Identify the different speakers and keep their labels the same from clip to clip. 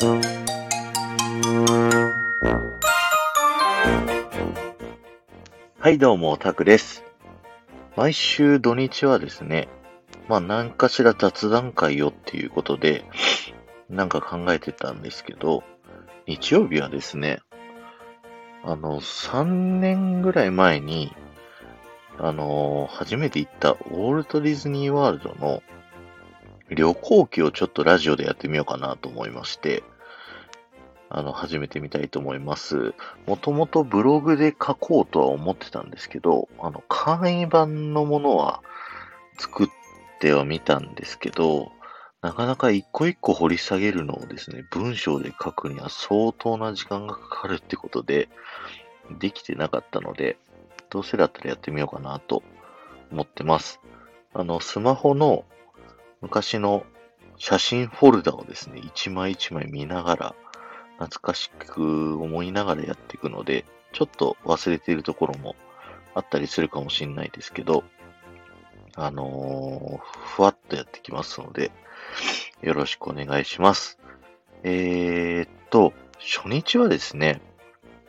Speaker 1: はい、どうも、タクです。毎週土日はですね、まあ何かしら雑談会をっていうことで、なんか考えてたんですけど、日曜日はですね、あの、3年ぐらい前に、あの、初めて行ったウォルト・ディズニー・ワールドの旅行記をちょっとラジオでやってみようかなと思いまして、あの、始めてみたいと思います。もともとブログで書こうとは思ってたんですけど、あの、簡易版のものは作ってはみたんですけど、なかなか一個一個掘り下げるのをですね、文章で書くには相当な時間がかかるってことで、できてなかったので、どうせだったらやってみようかなと思ってます。あの、スマホの昔の写真フォルダをですね、一枚一枚見ながら、懐かしく思いながらやっていくので、ちょっと忘れているところもあったりするかもしれないですけど、あのーふわっとやってきますので、よろしくお願いします。えーっと、初日はですね、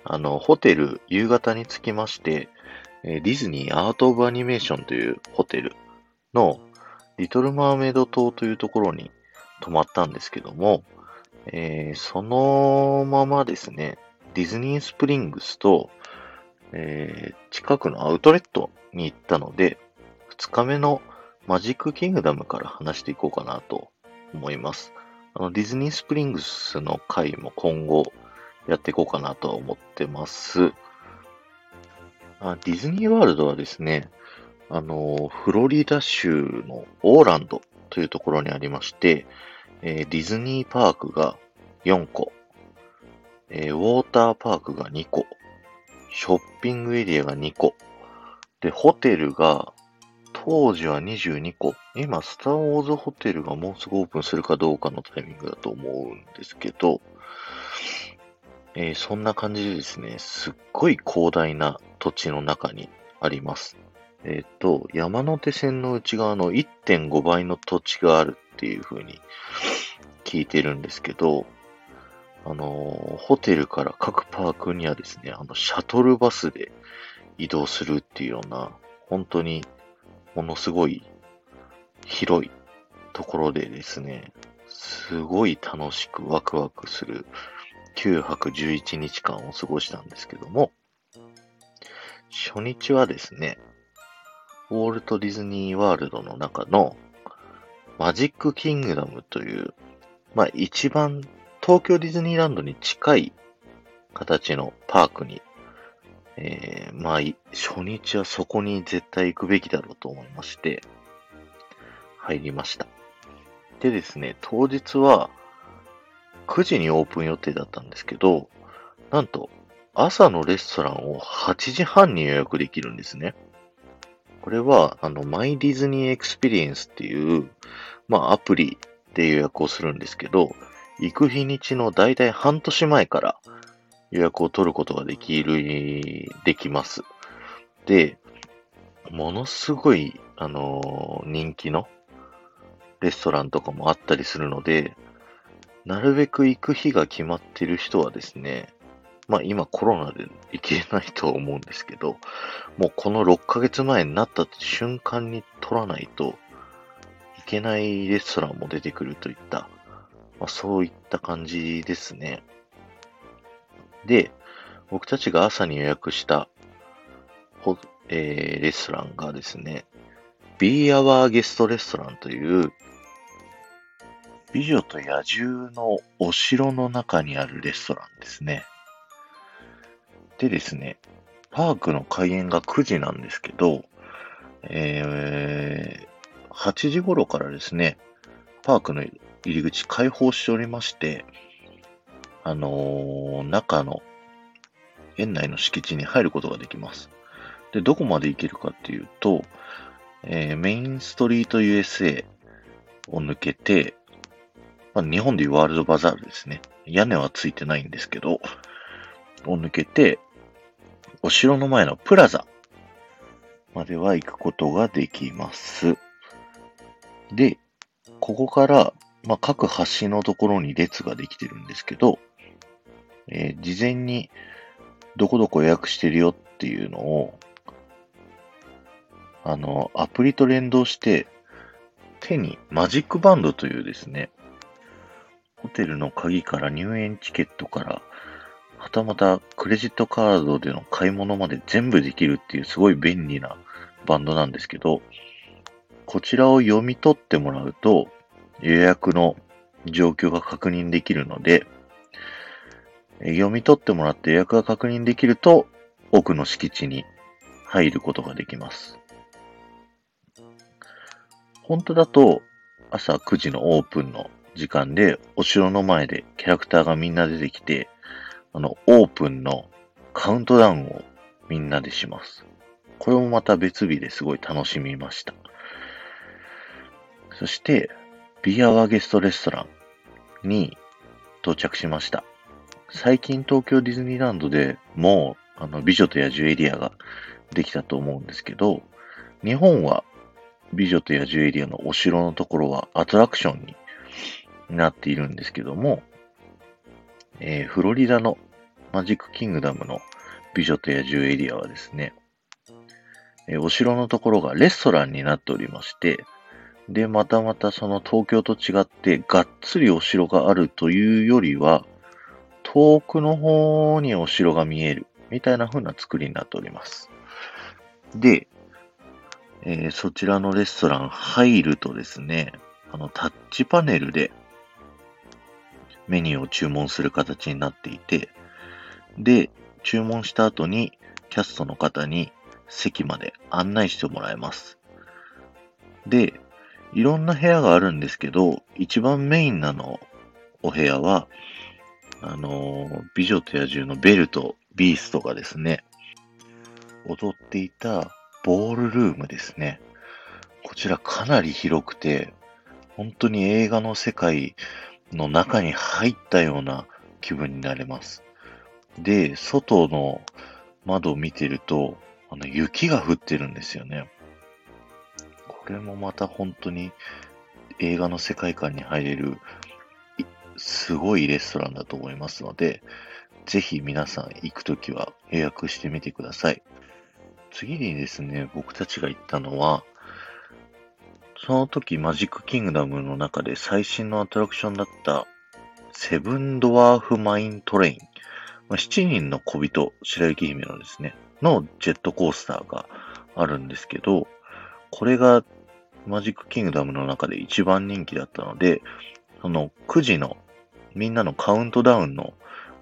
Speaker 1: あの、ホテル夕方に着きまして、ディズニーアート・オブ・アニメーションというホテルのリトル・マーメイド島というところに泊まったんですけども、えーそのままですね、ディズニースプリングスと、えー近くのアウトレットに行ったので、2日目のマジックキングダムから話していこうかなと思います。あのディズニースプリングスの回も今後やっていこうかなとは思ってます。あディズニーワールドはですね、あの、フロリダ州のオーランドというところにありまして、えーディズニーパークが4個、えーウォーターパークが2個、ショッピングエリアが2個、で、ホテルが当時は22個、今、スター・ウォーズホテルがもうすぐオープンするかどうかのタイミングだと思うんですけど、えーそんな感じでですね、すっごい広大な土地の中にあります。えっ、と、山手線の内側の1.5倍の土地があるっていう風に聞いてるんですけど、あのホテルから各パークにはですね、あの、シャトルバスで移動するっていうような、本当にものすごい広いところでですね、すごい楽しくワクワクする9泊11日間を過ごしたんですけども、初日はですね、ウォルト・ディズニー・ワールドの中のマジック・キングダムという、まあ一番東京ディズニーランドに近い形のパークに、えー、まあ初日はそこに絶対行くべきだろうと思いまして、入りました。でですね、当日は9時にオープン予定だったんですけど、なんと朝のレストランを8時半に予約できるんですね。これは、あの、 My Disney Experience っていう、まあ、アプリで予約をするんですけど、行く日にちのだいたい半年前から予約を取ることができる、できます。で、ものすごい、あのー人気のレストランとかもあったりするので、なるべく行く日が決まってる人はですね、まあ今コロナで行けないとは思うんですけど、もうこの6ヶ月前になった瞬間に取らないといけないレストランも出てくるといった、まあそういった感じですね。で、僕たちが朝に予約したホ、えーレストランがですね、Be Our ゲストレストランという、美女と野獣のお城の中にあるレストランですね。でですね、パークの開園が9時なんですけど、えー、8時頃からですね、パークの入り口開放しておりまして、あのー中の園内の敷地に入ることができます。で、どこまで行けるかっていうと、えーメインストリート USA を抜けて、まあ、日本でいうワールドバザールですね。屋根はついてないんですけど、を抜けて、お城の前のプラザまでは行くことができます。で、ここからまあ、各橋のところに列ができてるんですけど、えー、事前にどこどこ予約してるよっていうのを、あの、アプリと連動して、手にマジックバンドというですね、ホテルの鍵から入園チケットから、はたまたクレジットカードでの買い物まで全部できるっていうすごい便利なバンドなんですけど、こちらを読み取ってもらうと予約の状況が確認できるので、読み取ってもらって予約が確認できると奥の敷地に入ることができます。本当だと朝9時のオープンの時間でお城の前でキャラクターがみんな出てきて、あの、オープンのカウントダウンをみんなでします。これもまた別日ですごい楽しみました。そして、ビアワーゲストレストランに到着しました。最近東京ディズニーランドでもう、あの、美女と野獣エリアができたと思うんですけど、日本は美女と野獣エリアのお城のところはアトラクションになっているんですけども、えー、フロリダのマジックキングダムの美女と野獣エリアはですね、えー、お城のところがレストランになっておりまして、で、またまたその東京と違ってがっつりお城があるというよりは、遠くの方にお城が見えるみたいな風な作りになっております。で、えー、そちらのレストラン入るとですね、あの、タッチパネルでメニューを注文する形になっていて、で、注文した後にキャストの方に席まで案内してもらえます。で、いろんな部屋があるんですけど、一番メインなのお部屋は、あの、美女と野獣のベルとビーストがですね、踊っていたボールルームですね。こちらかなり広くて、本当に映画の世界の中に入ったような気分になれます。で、外の窓を見てると、あの、雪が降ってるんですよね。これもまた本当に映画の世界観に入れる、すごいレストランだと思いますので、ぜひ皆さん行くときは予約してみてください。次にですね、僕たちが行ったのは、その時マジックキングダムの中で最新のアトラクションだった Seven Dwarfs Mine Train。まあ、7人の小人、白雪姫のですね、のジェットコースターがあるんですけど、これがマジックキングダムの中で一番人気だったので、その9時のみんなのカウントダウンの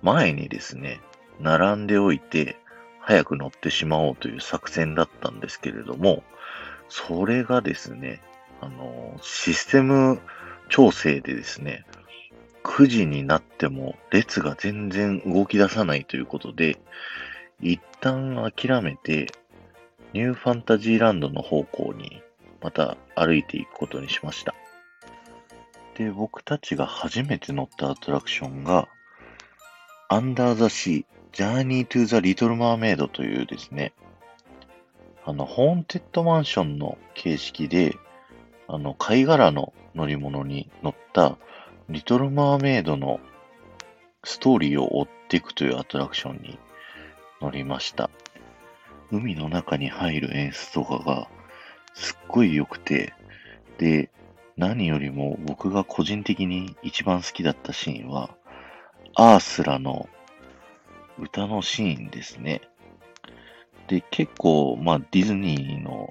Speaker 1: 前にですね、並んでおいて、早く乗ってしまおうという作戦だったんですけれども、それがですね、あの、システム調整でですね、9時になっても列が全然動き出さないということで、一旦諦めて、ニューファンタジーランドの方向にまた歩いていくことにしました。で、僕たちが初めて乗ったアトラクションが、アンダーザシー、ジャーニートゥーザリトルマーメイドというですね、あの、ホーンテッドマンションの形式で、あの、貝殻の乗り物に乗ったリトルマーメイドのストーリーを追っていくというアトラクションに乗りました。海の中に入る演出とかがすっごい良くて、で、何よりも僕が個人的に一番好きだったシーンは、アースラの歌のシーンですね。で、結構、まあ、ディズニーの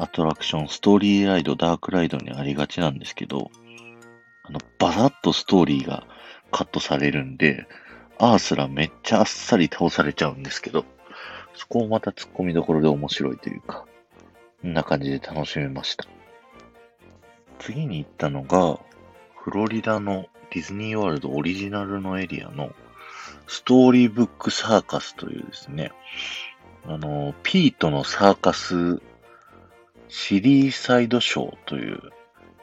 Speaker 1: アトラクション、ストーリーライド、ダークライドにありがちなんですけど、あの、バサッとストーリーがカットされるんで、アースラめっちゃあっさり倒されちゃうんですけど、そこをまた突っ込みどころで面白いというか、こんな感じで楽しめました。次に行ったのが、フロリダのディズニーワールドオリジナルのエリアのストーリーブックサーカスというですね、あの、ピートのサーカスシリーサイドショーという、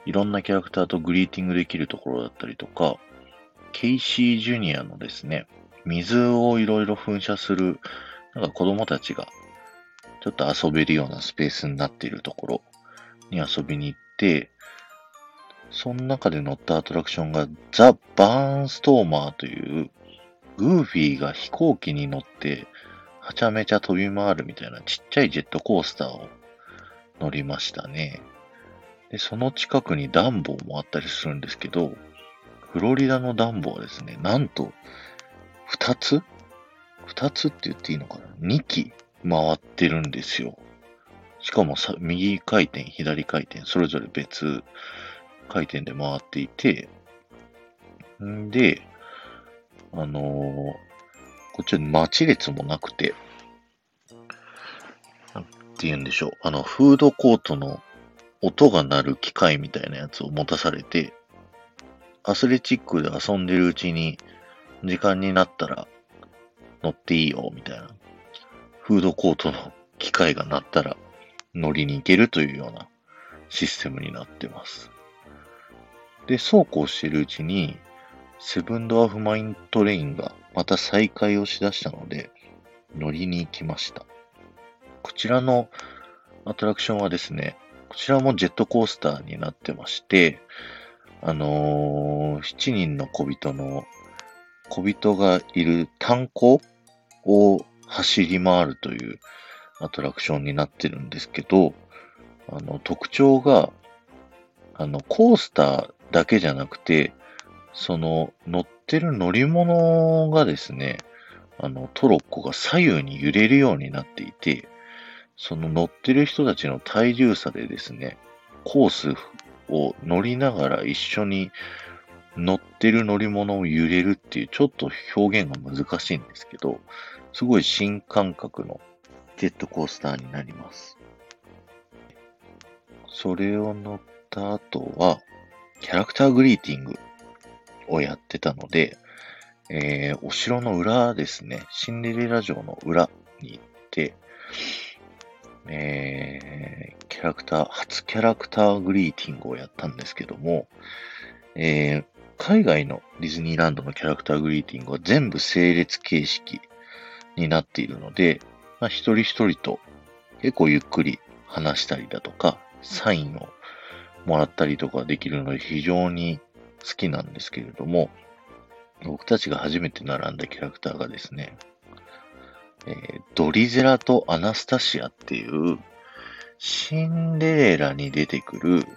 Speaker 1: いろんなキャラクターとグリーティングできるところだったりとか、ケイシージュニアのですね、水をいろいろ噴射する、なんか子供たちがちょっと遊べるようなスペースになっているところに遊びに行って、その中で乗ったアトラクションがザ・バーンストーマーというグーフィーが飛行機に乗ってはちゃめちゃ飛び回るみたいなちっちゃいジェットコースターを乗りましたね。で、その近くにダンボもあったりするんですけど、フロリダのダンボはですね、なんと、二つ？二つって言っていいのかな？二機回ってるんですよ。しかもさ、右回転、左回転、それぞれ別回転で回っていて、んで、あのー、こっちは待ち列もなくて、って言うんでしょう。あの、フードコートの音が鳴る機械みたいなやつを持たされて、アスレチックで遊んでるうちに、時間になったら乗っていいよ、みたいな。フードコートの機械が鳴ったら乗りに行けるというようなシステムになってます。で、そうこうしてるうちに、セブンドアフマイントレインがまた再開をしだしたので、乗りに行きました。こちらのアトラクションはですね、こちらもジェットコースターになってまして、あのー、7人の小人の小人がいる炭鉱を走り回るというアトラクションになってるんですけど、あの、特徴が、あの、コースターだけじゃなくて、その、乗ってる乗り物がですね、あの、トロッコが左右に揺れるようになっていて、その乗ってる人たちの体重差でですね、コースを乗りながら一緒に乗ってる乗り物を揺れるっていうちょっと表現が難しいんですけど、すごい新感覚のジェットコースターになります。それを乗った後は、キャラクターグリーティングをやってたので、えー、お城の裏ですね、シンデレラ城の裏に行って、えー、キャラクター、初キャラクターグリーティングをやったんですけども、えー、海外のディズニーランドのキャラクターグリーティングは全部整列形式になっているので、まあ、一人一人と結構ゆっくり話したりだとか、サインをもらったりとかできるので非常に好きなんですけれども、僕たちが初めて並んだキャラクターがですね、えー、ドリゼラとアナスタシアっていうシンデレラに出てくる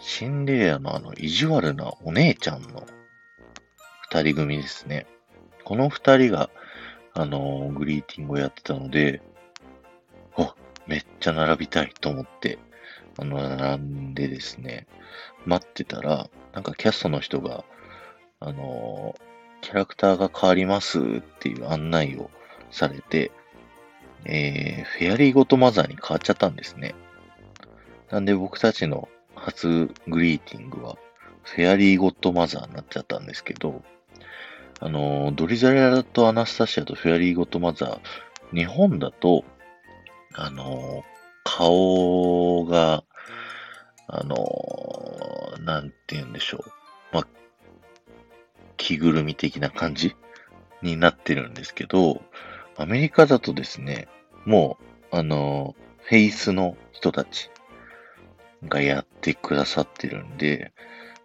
Speaker 1: シンデレラのあの意地悪なお姉ちゃんの二人組ですね。この二人が、あのー、グリーティングをやってたので、あ、めっちゃ並びたいと思って、あの、並んでですね、待ってたら、なんかキャストの人が、あのー、キャラクターが変わりますっていう案内をされて、えー、フェアリーゴトマザーに変わっちゃったんですね。なんで僕たちの初グリーティングは、フェアリーゴッドマザーになっちゃったんですけど、あの、ドリザレラとアナスタシアとフェアリーゴッドマザー、日本だと、あの、顔が、あの、なんて言うんでしょう。ま、着ぐるみ的な感じになってるんですけど、アメリカだとですね、もう、あの、フェイスの人たち、がやってくださってるんで、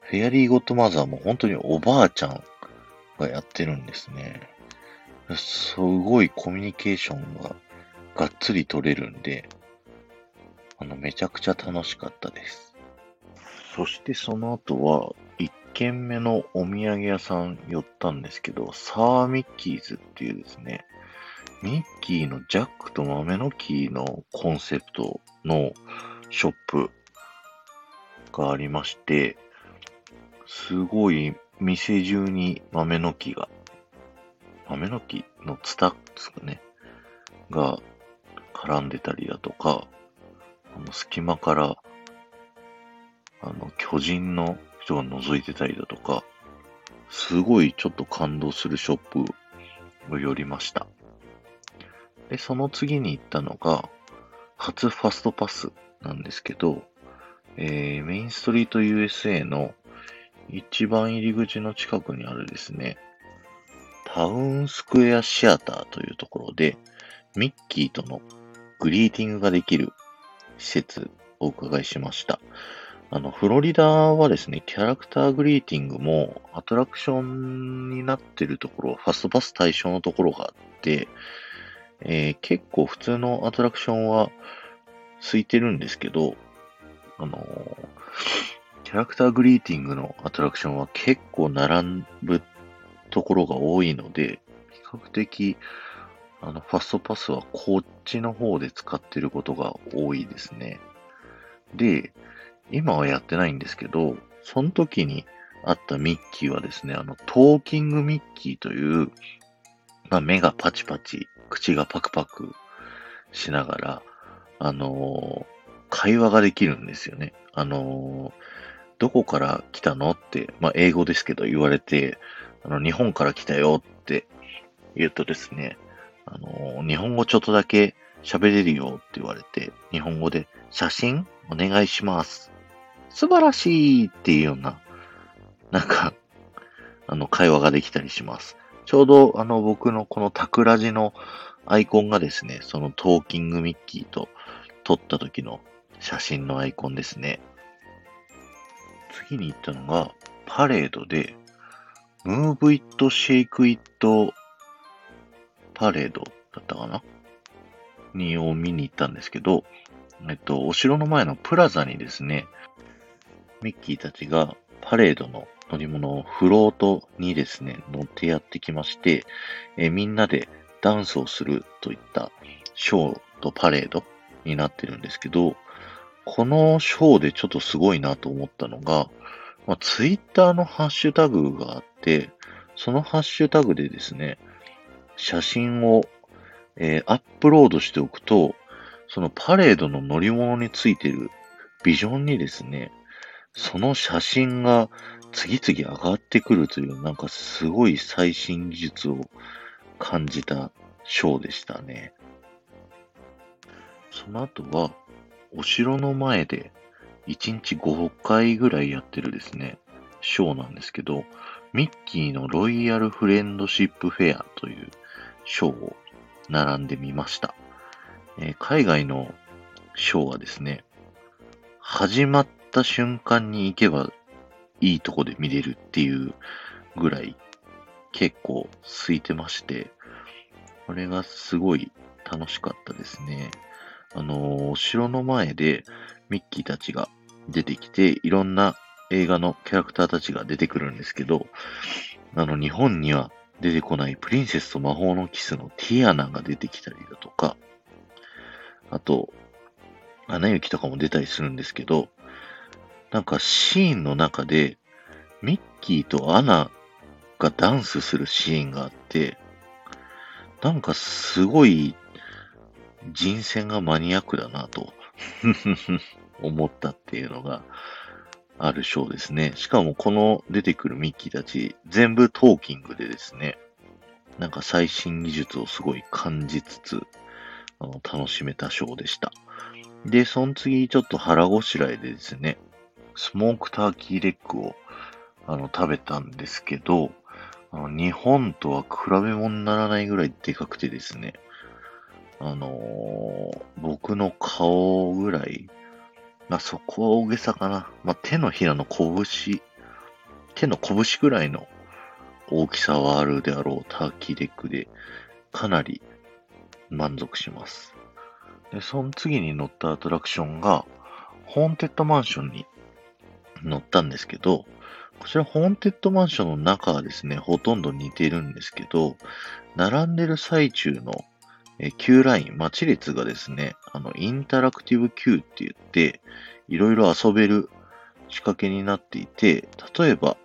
Speaker 1: フェアリーゴッドマザーも本当におばあちゃんがやってるんですね。すごいコミュニケーションががっつり取れるんで、あの、めちゃくちゃ楽しかったです。そしてその後は、一軒目のお土産屋さん寄ったんですけど、サーミッキーズっていうですね、ミッキーのジャックと豆の木のコンセプトのショップがありまして、すごい店中に豆の木が、豆の木のツタですかね、が絡んでたりだとか、あの隙間から、あの巨人の人が覗いてたりだとか、すごいちょっと感動するショップを寄りました。で、その次に行ったのが、初ファストパスなんですけど、えー、メインストリート USA の一番入り口の近くにあるですね、タウンスクエアシアターというところで、ミッキーとのグリーティングができる施設をお伺いしました。あの、フロリダはですね、キャラクターグリーティングもアトラクションになってるところ、ファストパス対象のところがあって、えー、結構普通のアトラクションは空いてるんですけど、あのー、キャラクターグリーティングのアトラクションは結構並ぶところが多いので、比較的、あの、ファストパスはこっちの方で使ってることが多いですね。で、今はやってないんですけど、その時にあったミッキーはですね、あの、トーキングミッキーという、まあ、目がパチパチ、口がパクパクしながら、あの、会話ができるんですよね。あの、どこから来たのって、まあ、英語ですけど言われて、あの、日本から来たよって言うとですね、あの、日本語ちょっとだけ喋れるよって言われて、日本語で写真お願いします素晴らしいっていうような、なんか、あの、会話ができたりします。ちょうど、あの、僕のこのタクラジのアイコンがですね、そのトーキングミッキーと撮った時の写真のアイコンですね。次に行ったのが、パレードで、Move It, Shake It パレードだったかな？にを見に行ったんですけど、えっと、お城の前のプラザにですね、ミッキーたちがパレードの乗り物をフロートにですね、乗ってやってきまして、えみんなでダンスをするといったショーとパレードになってるんですけど、このショーでちょっとすごいなと思ったのが、まあ、ツイッターのハッシュタグがあって、そのハッシュタグでですね、写真を、えー、アップロードしておくと、そのパレードの乗り物についてるビジョンにですね、その写真が次々上がってくるという、なんかすごい最新技術を感じたショーでしたね。その後は、お城の前で1日5回ぐらいやってるですね、ショーなんですけど、ミッキーのロイヤルフレンドシップフェアというショーを並んでみました。えー、海外のショーはですね、始まっった瞬間に行けばいいとこで見れるっていうぐらい結構空いてまして、これがすごい楽しかったですね。あのお城の前でミッキーたちが出てきて、いろんな映画のキャラクターたちが出てくるんですけど、あの、日本には出てこないプリンセスと魔法のキスのティアナが出てきたりだとか、あと、アナ雪とかも出たりするんですけど、なんかシーンの中で、ミッキーとアナがダンスするシーンがあって、なんかすごい人選がマニアックだなと 思ったっていうのがあるショーですね。しかもこの出てくるミッキーたち全部トーキングでですね、なんか最新技術をすごい感じつつ、あの楽しめたショーでした。で、その次ちょっと腹ごしらえでですね、スモークターキーレッグをあの食べたんですけど、あの日本とは比べ物にならないぐらいでかくてですね、あのー、僕の顔ぐらい、まあ、そこは大げさかな。まあ、手のひらの拳、手の拳ぐらいの大きさはあるであろうターキーレッグで、かなり満足します。で、その次に乗ったアトラクションが、ホーンテッドマンションに乗ったんですけど、こちら、ホーンテッドマンションの中はですね、ほとんど似てるんですけど、並んでる最中の Q ライン、待ち列がですね、あの、インタラクティブ Q って言って、いろいろ遊べる仕掛けになっていて、例えば、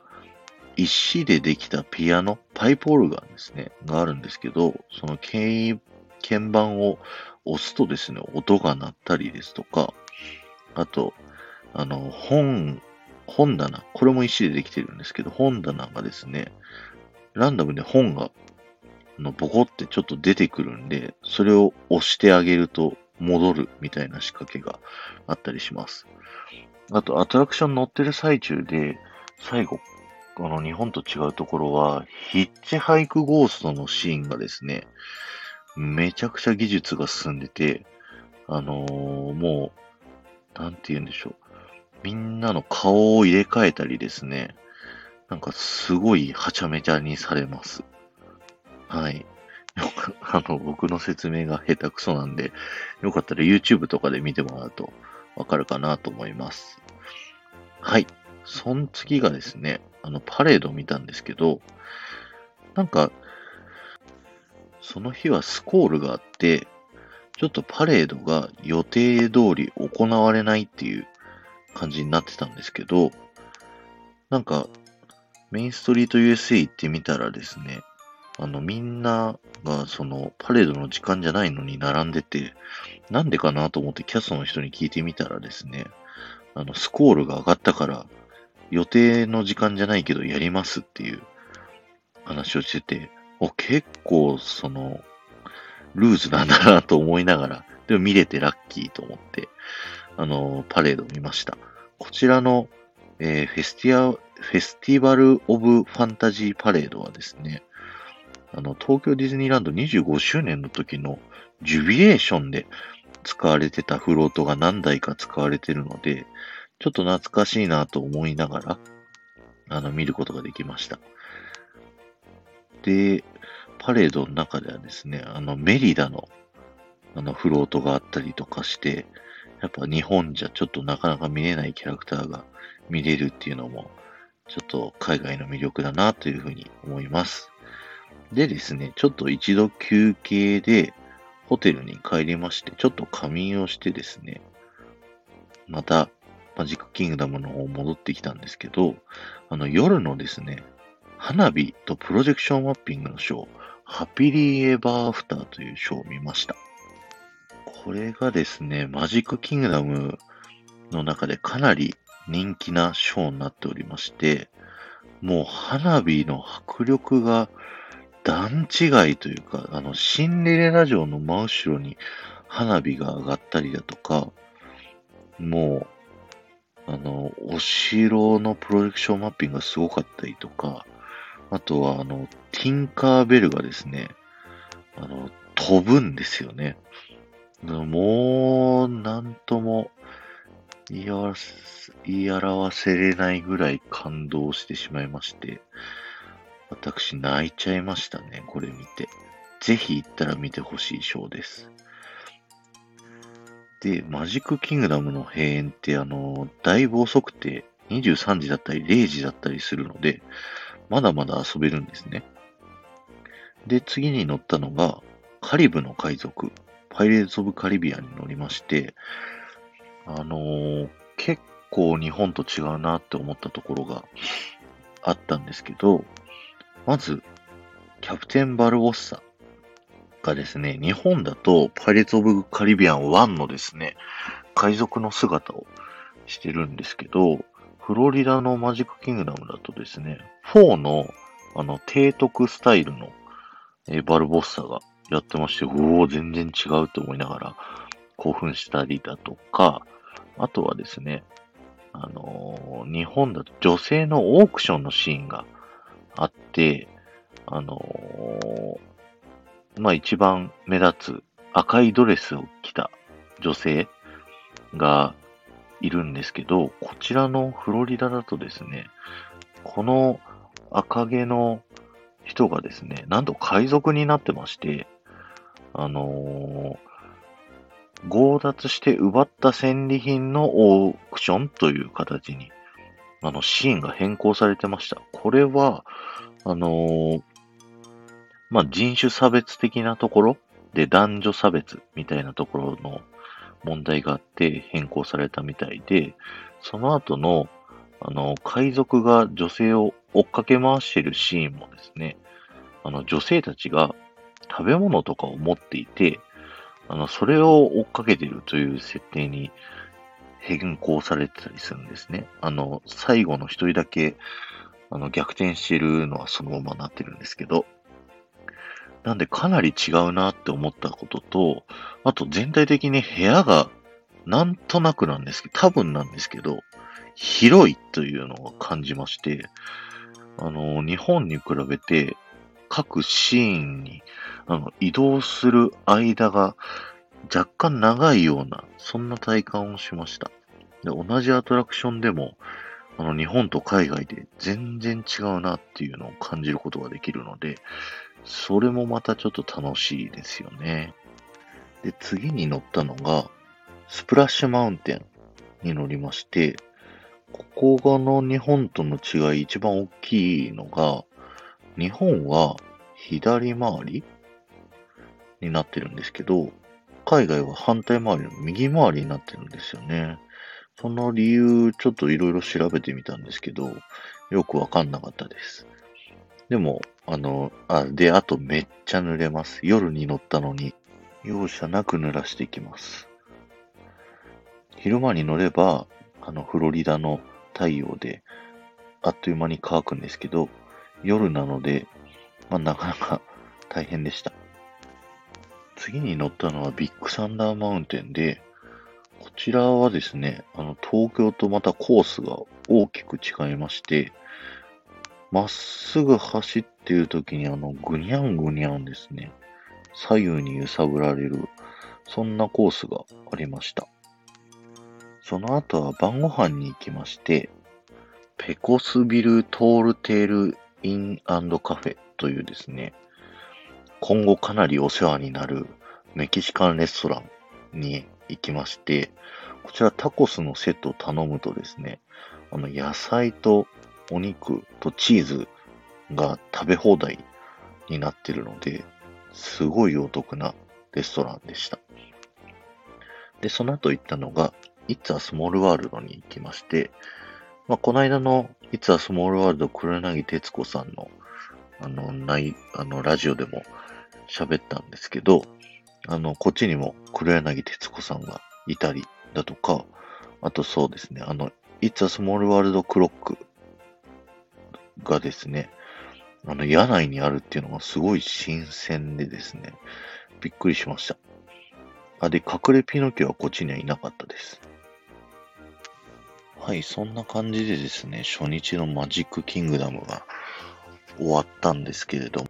Speaker 1: 石でできたピアノ、パイプオルガンですね、があるんですけど、その鍵盤を押すとですね、音が鳴ったりですとか、あと、あの、本本棚、これも石でできてるんですけど、本棚がですね、ランダムで本が、のボコってちょっと出てくるんで、それを押してあげると戻るみたいな仕掛けがあったりします。あと、アトラクション乗ってる最中で、最後、あの、日本と違うところは、ヒッチハイクゴーストのシーンがですね、めちゃくちゃ技術が進んでて、あのー、もう、なんて言うんでしょう。みんなの顔を入れ替えたりですね、なんかすごいはちゃめちゃにされます。はい。あの、僕の説明が下手くそなんで、よかったら YouTube とかで見てもらうとわかるかなと思います。はい。その次がですね、あの、パレード見たんですけど、なんか、その日はスコールがあって、ちょっとパレードが予定通り行われないっていう感じになってたんですけど、なんか、メインストリート USA 行ってみたらですね、あの、みんなが、その、パレードの時間じゃないのに並んでて、なんでかなと思ってキャストの人に聞いてみたらですね、あの、スコールが上がったから、予定の時間じゃないけどやりますっていう話をしてて、お、結構、その、ルーズなんだなと思いながら、でも見れてラッキーと思って、あの、パレードを見ました。こちらの、えー、フェスティア、フェスティバル・オブ・ファンタジー・パレードはですね、あの、東京ディズニーランド25周年の時のジュビレーションで使われてたフロートが何台か使われてるので、ちょっと懐かしいなと思いながら、あの、見ることができました。で、パレードの中ではですね、あの、メリダの、あの、フロートがあったりとかして、やっぱ日本じゃちょっとなかなか見れないキャラクターが見れるっていうのも、ちょっと海外の魅力だなというふうに思います。でですね、ちょっと一度休憩でホテルに帰りまして、ちょっと仮眠をしてですね、またマジックキングダムの方戻ってきたんですけど、あの夜のですね、花火とプロジェクションマッピングのショー、ハピリーエバーアフターというショーを見ました。これがですね、マジックキングダムの中でかなり人気なショーになっておりまして、もう花火の迫力が段違いというか、あの、シンデレラ城の真後ろに花火が上がったりだとか、もう、あの、お城のプロジェクションマッピングがすごかったりとか、あとは、あの、ティンカーベルがですね、あの、飛ぶんですよね。もう、なんとも言い表せ、れないぐらい感動してしまいまして、私泣いちゃいましたね、これ見て。ぜひ行ったら見てほしいショーです。で、マジックキングダムの閉園ってあの、だいぶ遅くて23時だったり0時だったりするので、まだまだ遊べるんですね。で、次に乗ったのが、カリブの海賊、パイレーツ・オブ・カリビアンに乗りまして、あのー、結構日本と違うなって思ったところがあったんですけど、まず、キャプテン・バルボッサがですね、日本だとパイレーツ・オブ・カリビアン1のですね、海賊の姿をしてるんですけど、フロリダのマジックキングダムだとですね、4のあの提督スタイルの、えー、バルボッサがやってまして、おお、全然違うと思いながら興奮したりだとか、あとはですね、あのー、日本だと女性のオークションのシーンがあって、あのー、まあ、一番目立つ赤いドレスを着た女性がいるんですけど、こちらのフロリダだとですね、この赤毛の人がですね、なんと海賊になってまして、あのー、強奪して奪った戦利品のオークションという形に、あの、シーンが変更されてました。これは、あのー、まあ、人種差別的なところで男女差別みたいなところの問題があって変更されたみたいで、その後の、あの、海賊が女性を追っかけ回してるシーンもですね、あの、女性たちが食べ物とかを持っていて、あの、それを追っかけてるという設定に変更されてたりするんですね。あの、最後の一人だけ、あの、逆転してるのはそのままなってるんですけど、なんでかなり違うなって思ったことと、あと全体的に部屋がなんとなくなんですけど、多分なんですけど、広いというのを感じまして、あの、日本に比べて各シーンにあの移動する間が若干長いような、そんな体感をしました。で、同じアトラクションでも、あの、日本と海外で全然違うなっていうのを感じることができるので、それもまたちょっと楽しいですよね。で、次に乗ったのが、スプラッシュマウンテンに乗りまして、ここがの日本との違い一番大きいのが、日本は左回りになってるんですけど、海外は反対回りの右回りになってるんですよね。その理由、ちょっといろいろ調べてみたんですけど、よくわかんなかったです。でも、あの、あ、で、あとめっちゃ濡れます。夜に乗ったのに、容赦なく濡らしていきます。昼間に乗れば、あの、フロリダの太陽で、あっという間に乾くんですけど、夜なので、まあ、なかなか大変でした。次に乗ったのはビッグサンダーマウンテンで、こちらはですね、あの、東京とまたコースが大きく違いまして、まっすぐ走っている時にあの、ぐにゃんぐにゃんですね、左右に揺さぶられる、そんなコースがありました。その後は晩ご飯に行きまして、ペコスビルトールテールインカフェというですね、今後かなりお世話になるメキシカンレストランに行きまして、こちらタコスのセットを頼むとですね、あの野菜とお肉とチーズが食べ放題になってるので、すごいお得なレストランでした。で、その後行ったのが、It's a Small World に行きまして、まあ、この間の It's a Small World 黒柳徹子さんのあの、ない、あの、ラジオでも喋ったんですけど、あの、こっちにも黒柳徹子さんがいたりだとか、あとそうですね、あの、It's a Small World Clock がですね、あの、野内にあるっていうのがすごい新鮮でですね、びっくりしました。あ、で、隠れピノキオはこっちにはいなかったです。はい、そんな感じでですね、初日のマジックキングダムが終わったんですけれども、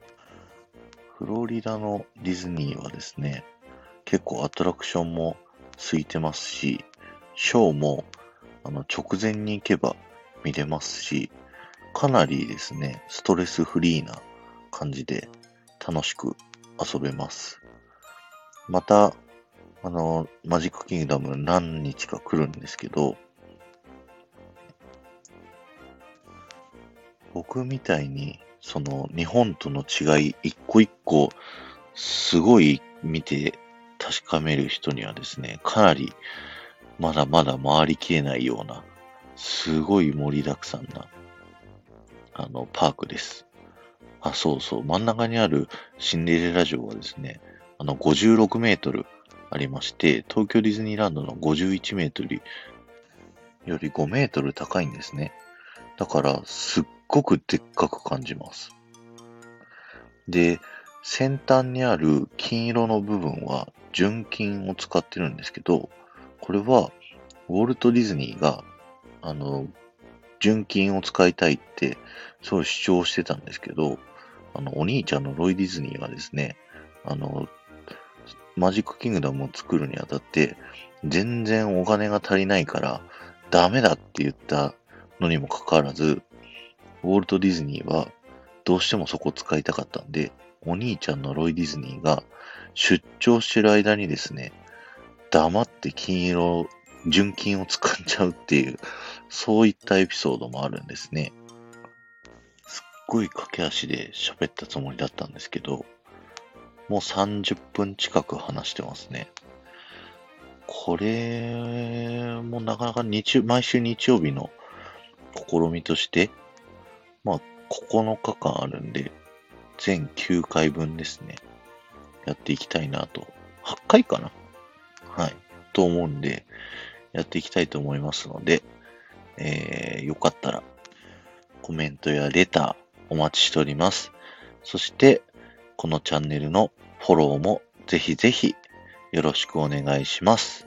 Speaker 1: フロリダのディズニーはですね、結構アトラクションも空いてますし、ショーもあの直前に行けば見れますし、かなりですね、ストレスフリーな感じで楽しく遊べます。また、あの、マジックキングダム何日か来るんですけど、僕みたいにその日本との違い一個一個すごい見て確かめる人にはですね、かなりまだまだ回りきれないような、すごい盛りだくさんな、あの、パークです。あ、そうそう、真ん中にあるシンデレラ城はですね、あの、56メートルありまして、東京ディズニーランドの51メートルより5メートル高いんですね。だから、すっごくでっかく感じます。で、先端にある金色の部分は純金を使ってるんですけど、これはウォルト・ディズニーが、あの、純金を使いたいって、そう主張してたんですけど、あの、お兄ちゃんのロイ・ディズニーがですね、あの、マジック・キングダムを作るにあたって、全然お金が足りないから、ダメだって言ったのにもかかわらず、ウォルト・ディズニーはどうしてもそこ使いたかったんで、お兄ちゃんのロイ・ディズニーが出張してる間にですね、黙って金色、純金を使っちゃうっていう、そういったエピソードもあるんですね。すっごい駆け足で喋ったつもりだったんですけど、もう30分近く話してますね。これもなかなか日毎週日曜日の試みとしてまあ、9日間あるんで、全9回分ですね。やっていきたいなと。8回かな？はい。と思うんで、やっていきたいと思いますので、えー、よかったら、コメントやレターお待ちしております。そして、このチャンネルのフォローもぜひぜひよろしくお願いします。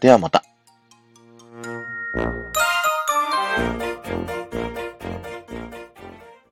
Speaker 1: ではまた。